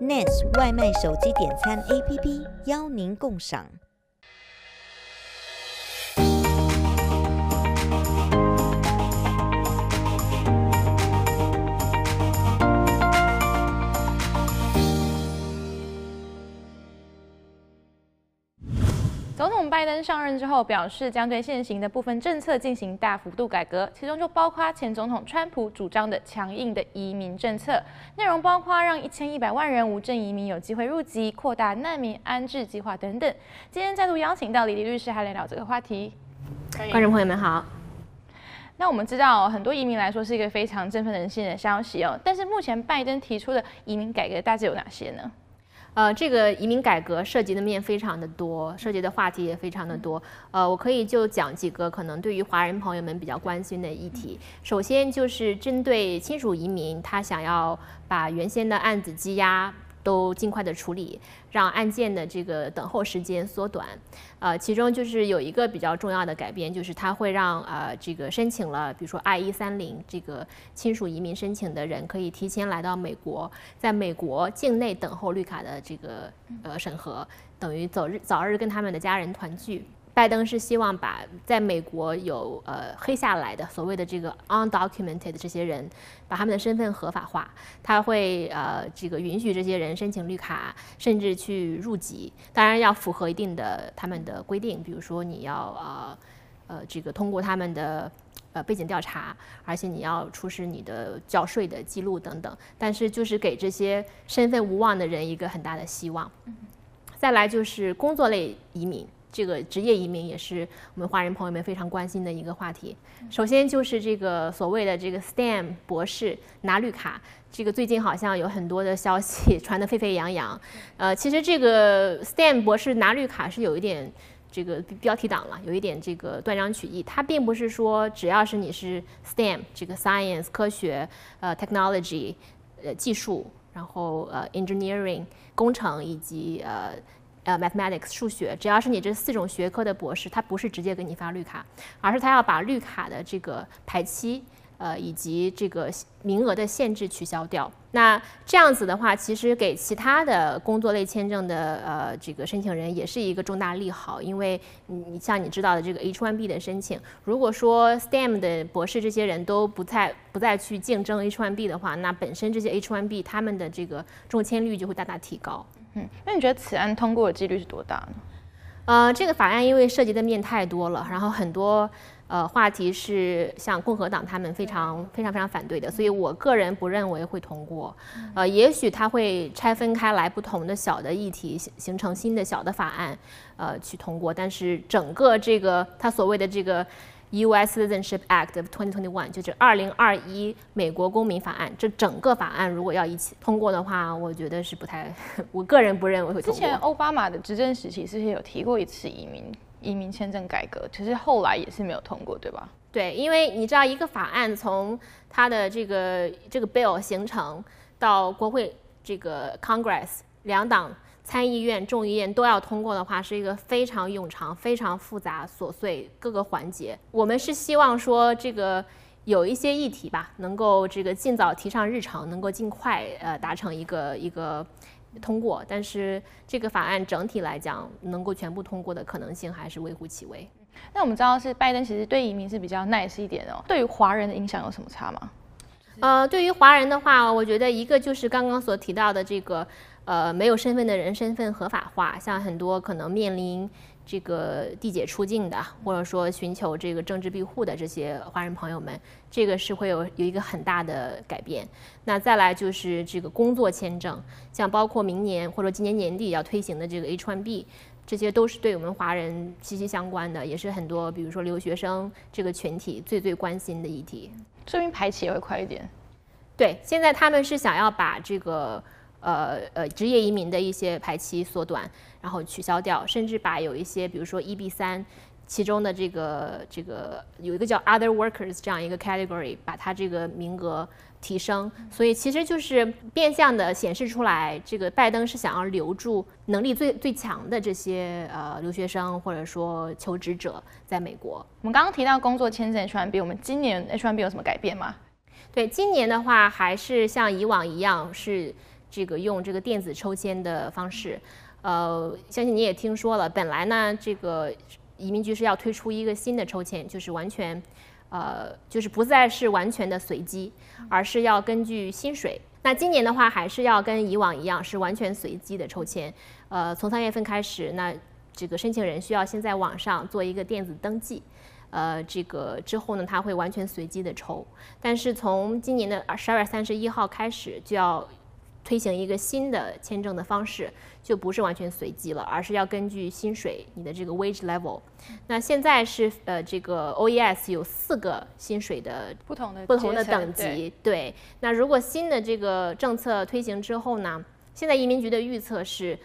NES 外卖手机点餐 APP 邀您共赏。总统拜登上任之后，表示将对现行的部分政策进行大幅度改革，其中就包括前总统川普主张的强硬的移民政策，内容包括让一千一百万人无证移民有机会入籍，扩大难民安置计划等等。今天再度邀请到李黎律师，来聊聊这个话题。观众朋友们好。那我们知道，很多移民来说是一个非常振奋人心的消息哦，但是目前拜登提出的移民改革大致有哪些呢？呃，这个移民改革涉及的面非常的多，涉及的话题也非常的多。呃，我可以就讲几个可能对于华人朋友们比较关心的议题。首先就是针对亲属移民，他想要把原先的案子积压。都尽快的处理，让案件的这个等候时间缩短。呃，其中就是有一个比较重要的改变，就是它会让呃这个申请了，比如说 I-130 这个亲属移民申请的人，可以提前来到美国，在美国境内等候绿卡的这个呃审核，等于早日早日跟他们的家人团聚。拜登是希望把在美国有呃黑下来的所谓的这个 undocumented 这些人，把他们的身份合法化。他会呃这个允许这些人申请绿卡，甚至去入籍。当然要符合一定的他们的规定，比如说你要呃呃这个通过他们的呃背景调查，而且你要出示你的缴税的记录等等。但是就是给这些身份无望的人一个很大的希望。再来就是工作类移民。这个职业移民也是我们华人朋友们非常关心的一个话题。首先就是这个所谓的这个 STEM 博士拿绿卡，这个最近好像有很多的消息传得沸沸扬扬。呃，其实这个 STEM 博士拿绿卡是有一点这个标题党了，有一点这个断章取义。它并不是说只要是你是 STEM 这个 Science 科学、呃 Technology 呃技术，然后呃 Engineering 工程以及呃。呃，mathematics 数学，只要是你这四种学科的博士，他不是直接给你发绿卡，而是他要把绿卡的这个排期，呃，以及这个名额的限制取消掉。那这样子的话，其实给其他的工作类签证的呃这个申请人也是一个重大利好，因为你像你知道的这个 H1B 的申请，如果说 STEM 的博士这些人都不再不再去竞争 H1B 的话，那本身这些 H1B 他们的这个中签率就会大大提高。嗯，那你觉得此案通过的几率是多大呢？呃，这个法案因为涉及的面太多了，然后很多呃话题是像共和党他们非常非常非常反对的，所以我个人不认为会通过。呃，也许他会拆分开来不同的小的议题，形形成新的小的法案，呃，去通过。但是整个这个他所谓的这个。U.S. Citizenship Act of 2021就是二零二一美国公民法案，这整个法案如果要一起通过的话，我觉得是不太，我个人不认为会通过。之前奥巴马的执政时期是不是有提过一次移民移民签证改革？其实后来也是没有通过，对吧？对，因为你知道一个法案从它的这个这个 bill 形成到国会这个 Congress 两党。参议院、众议院都要通过的话，是一个非常冗长、非常复杂、琐碎各个环节。我们是希望说，这个有一些议题吧，能够这个尽早提上日程，能够尽快呃达成一个一个通过。但是这个法案整体来讲，能够全部通过的可能性还是微乎其微。那我们知道是拜登其实对移民是比较 nice 一点哦，对于华人的影响有什么差吗？呃，对于华人的话，我觉得一个就是刚刚所提到的这个。呃，没有身份的人身份合法化，像很多可能面临这个递解出境的，或者说寻求这个政治庇护的这些华人朋友们，这个是会有有一个很大的改变。那再来就是这个工作签证，像包括明年或者今年年底要推行的这个 H1B，这些都是对我们华人息息相关的，也是很多比如说留学生这个群体最最关心的议题。说明排期也会快一点。对，现在他们是想要把这个。呃呃，职业移民的一些排期缩短，然后取消掉，甚至把有一些，比如说 EB 三，其中的这个这个有一个叫 Other Workers 这样一个 category，把它这个名额提升。所以其实就是变相的显示出来，这个拜登是想要留住能力最最强的这些呃留学生或者说求职者在美国。我们刚刚提到工作签证 H1B，我们今年 H1B 有什么改变吗？对，今年的话还是像以往一样是。这个用这个电子抽签的方式。呃，相信你也听说了，本来呢，这个移民局是要推出一个新的抽签，就是完全，呃，就是不再是完全的随机，而是要根据薪水。那今年的话，还是要跟以往一样，是完全随机的抽签。呃，从三月份开始，那这个申请人需要先在网上做一个电子登记，呃，这个之后呢，他会完全随机的抽。但是从今年的十二月三十一号开始，就要。推行一个新的签证的方式，就不是完全随机了，而是要根据薪水，你的这个 wage level。那现在是呃，这个 OES 有四个薪水的不同的不同的等级。对，对，那如果新的这个政策推行之后呢，现在移民局的预测是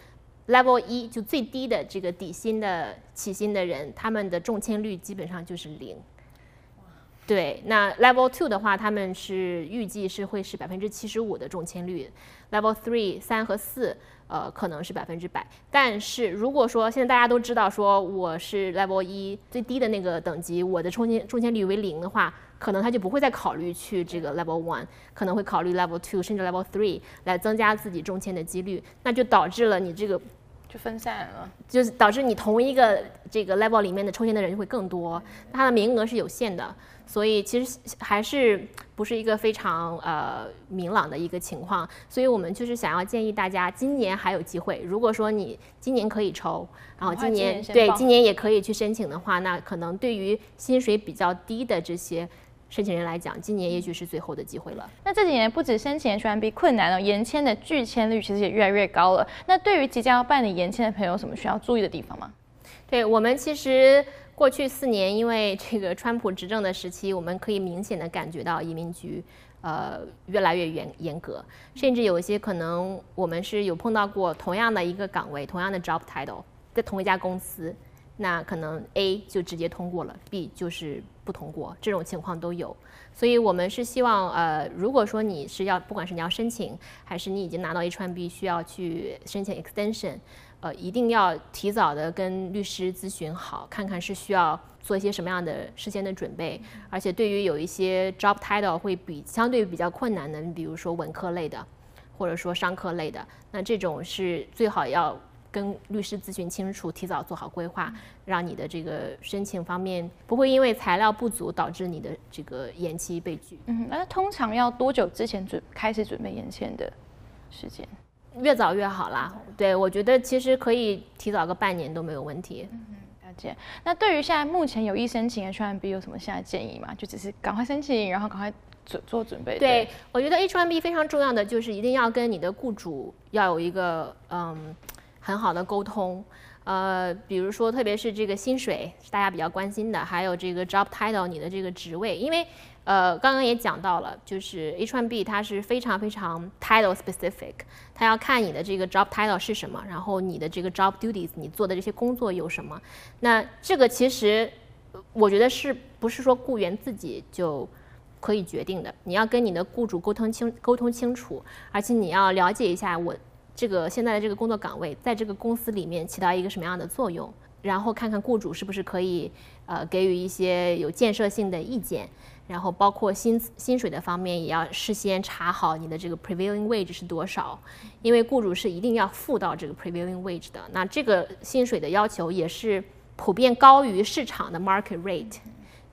level 一就最低的这个底薪的起薪的人，他们的中签率基本上就是零。对，那 Level Two 的话，他们是预计是会是百分之七十五的中签率，Level Three 三和四，呃，可能是百分之百。但是如果说现在大家都知道说我是 Level 一最低的那个等级，我的中签中签率为零的话，可能他就不会再考虑去这个 Level One，可能会考虑 Level Two 甚至 Level Three 来增加自己中签的几率，那就导致了你这个就分散了，就是导致你同一个这个 Level 里面的抽签的人就会更多，它的名额是有限的。所以其实还是不是一个非常呃明朗的一个情况，所以我们就是想要建议大家，今年还有机会。如果说你今年可以抽，然后今年，今年对今年也可以去申请的话，那可能对于薪水比较低的这些申请人来讲，今年也许是最后的机会了。那这几年不止申请 H1B 困难了，延签的拒签率其实也越来越高了。那对于即将要办理延签的朋友，有什么需要注意的地方吗？对我们其实。过去四年，因为这个川普执政的时期，我们可以明显的感觉到移民局，呃，越来越严严格，甚至有一些可能我们是有碰到过同样的一个岗位，同样的 job title，在同一家公司，那可能 A 就直接通过了，B 就是不通过，这种情况都有。所以我们是希望，呃，如果说你是要，不管是你要申请，还是你已经拿到 H1B 需要去申请 extension。呃，一定要提早的跟律师咨询好，看看是需要做一些什么样的事先的准备。而且对于有一些 job title 会比相对比较困难的，你比如说文科类的，或者说商科类的，那这种是最好要跟律师咨询清楚，提早做好规划，让你的这个申请方面不会因为材料不足导致你的这个延期被拒。嗯，那通常要多久之前准开始准备延签的时间？越早越好啦，对，我觉得其实可以提早个半年都没有问题。嗯，了解。那对于现在目前有意申请 H1B 有什么现在建议吗？就只是赶快申请，然后赶快做做准备。对，对，我觉得 H1B 非常重要的就是一定要跟你的雇主要有一个嗯很好的沟通。呃，比如说特别是这个薪水是大家比较关心的，还有这个 job title 你的这个职位，因为。呃，刚刚也讲到了，就是 H1B 它是非常非常 title specific，它要看你的这个 job title 是什么，然后你的这个 job duties 你做的这些工作有什么。那这个其实我觉得是不是说雇员自己就可以决定的？你要跟你的雇主沟通清沟通清楚，而且你要了解一下我这个现在的这个工作岗位在这个公司里面起到一个什么样的作用，然后看看雇主是不是可以呃给予一些有建设性的意见。然后包括薪薪水的方面，也要事先查好你的这个 prevailing wage 是多少，因为雇主是一定要付到这个 prevailing wage 的。那这个薪水的要求也是普遍高于市场的 market rate。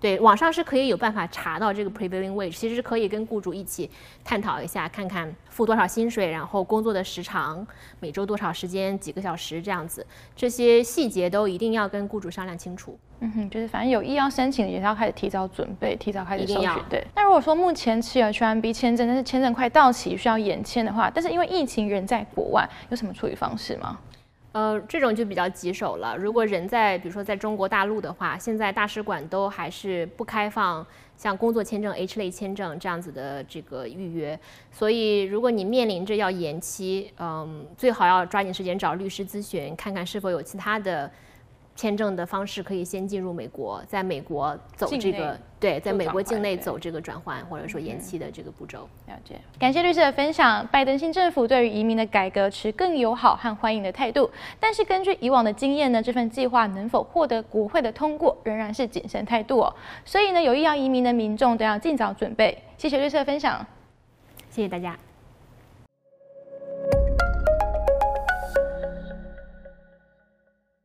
对，网上是可以有办法查到这个 prevailing wage，其实是可以跟雇主一起探讨一下，看看付多少薪水，然后工作的时长，每周多少时间，几个小时这样子，这些细节都一定要跟雇主商量清楚。嗯哼，就是反正有意要申请，也是要开始提早准备，提早开始收取。对。那如果说目前持有 H1B 签证，但是签证快到期需要延签的话，但是因为疫情人在国外，有什么处理方式吗？呃，这种就比较棘手了。如果人在，比如说在中国大陆的话，现在大使馆都还是不开放像工作签证、H 类签证这样子的这个预约。所以，如果你面临着要延期，嗯，最好要抓紧时间找律师咨询，看看是否有其他的。签证的方式可以先进入美国，在美国走这个对，在美国境内走这个转换或者说延期的这个步骤。了解，感谢律师的分享。拜登新政府对于移民的改革持更友好和欢迎的态度，但是根据以往的经验呢，这份计划能否获得国会的通过，仍然是谨慎态度哦。所以呢，有意要移民的民众都要尽早准备。谢谢律师的分享，谢谢大家。